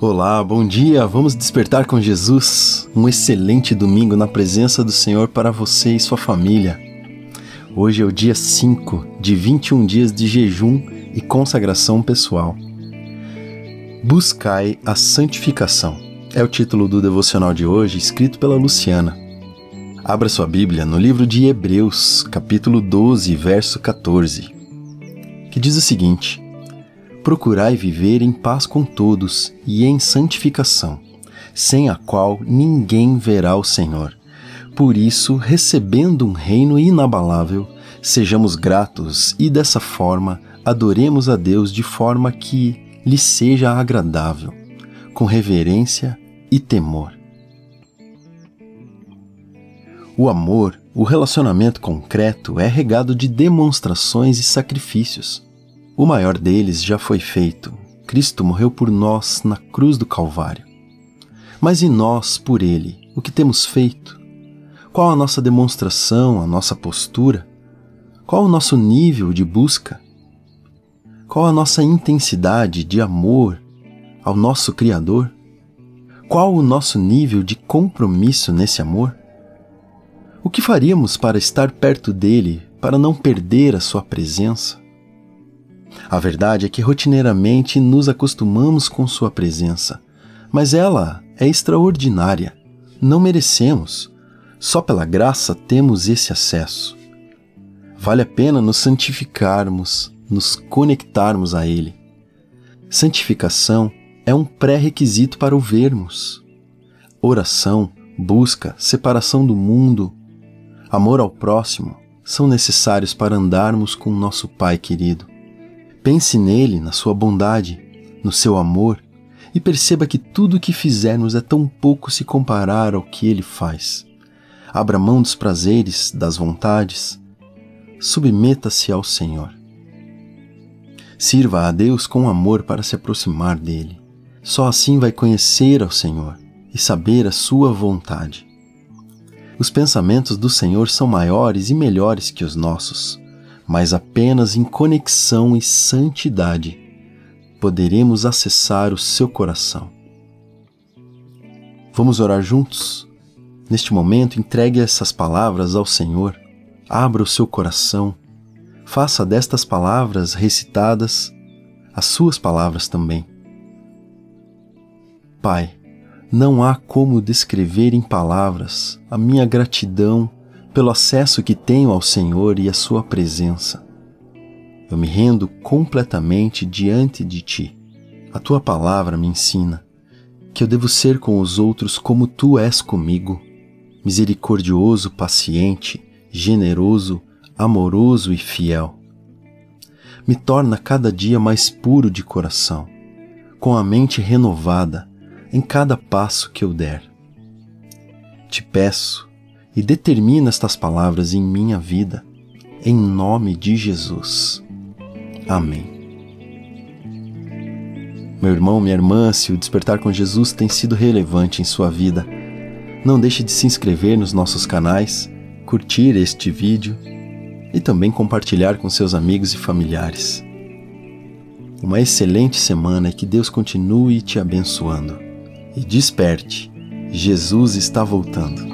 Olá, bom dia. Vamos despertar com Jesus. Um excelente domingo na presença do Senhor para você e sua família. Hoje é o dia 5 de 21 dias de jejum e consagração pessoal. Buscai a santificação. É o título do devocional de hoje, escrito pela Luciana. Abra sua Bíblia no livro de Hebreus, capítulo 12, verso 14, que diz o seguinte: procurai viver em paz com todos e em santificação, sem a qual ninguém verá o Senhor. Por isso, recebendo um reino inabalável, sejamos gratos e dessa forma adoremos a Deus de forma que lhe seja agradável, com reverência e temor. O amor, o relacionamento concreto, é regado de demonstrações e sacrifícios. O maior deles já foi feito. Cristo morreu por nós na cruz do Calvário. Mas e nós por Ele? O que temos feito? Qual a nossa demonstração, a nossa postura? Qual o nosso nível de busca? Qual a nossa intensidade de amor ao nosso Criador? Qual o nosso nível de compromisso nesse amor? O que faríamos para estar perto dele, para não perder a sua presença? A verdade é que rotineiramente nos acostumamos com Sua presença, mas ela é extraordinária. Não merecemos. Só pela graça temos esse acesso. Vale a pena nos santificarmos, nos conectarmos a Ele. Santificação é um pré-requisito para o vermos. Oração, busca, separação do mundo, amor ao próximo são necessários para andarmos com nosso Pai querido. Pense nele, na sua bondade, no seu amor e perceba que tudo o que fizermos é tão pouco se comparar ao que ele faz. Abra mão dos prazeres, das vontades. Submeta-se ao Senhor. Sirva a Deus com amor para se aproximar dele. Só assim vai conhecer ao Senhor e saber a sua vontade. Os pensamentos do Senhor são maiores e melhores que os nossos mas apenas em conexão e santidade poderemos acessar o seu coração. Vamos orar juntos? Neste momento, entregue essas palavras ao Senhor, abra o seu coração, faça destas palavras recitadas as suas palavras também. Pai, não há como descrever em palavras a minha gratidão pelo acesso que tenho ao Senhor e à Sua presença. Eu me rendo completamente diante de Ti. A Tua palavra me ensina que eu devo ser com os outros como Tu és comigo, misericordioso, paciente, generoso, amoroso e fiel. Me torna cada dia mais puro de coração, com a mente renovada em cada passo que eu der. Te peço e determina estas palavras em minha vida, em nome de Jesus. Amém. Meu irmão, minha irmã, se o despertar com Jesus tem sido relevante em sua vida, não deixe de se inscrever nos nossos canais, curtir este vídeo e também compartilhar com seus amigos e familiares. Uma excelente semana e que Deus continue te abençoando. E desperte, Jesus está voltando.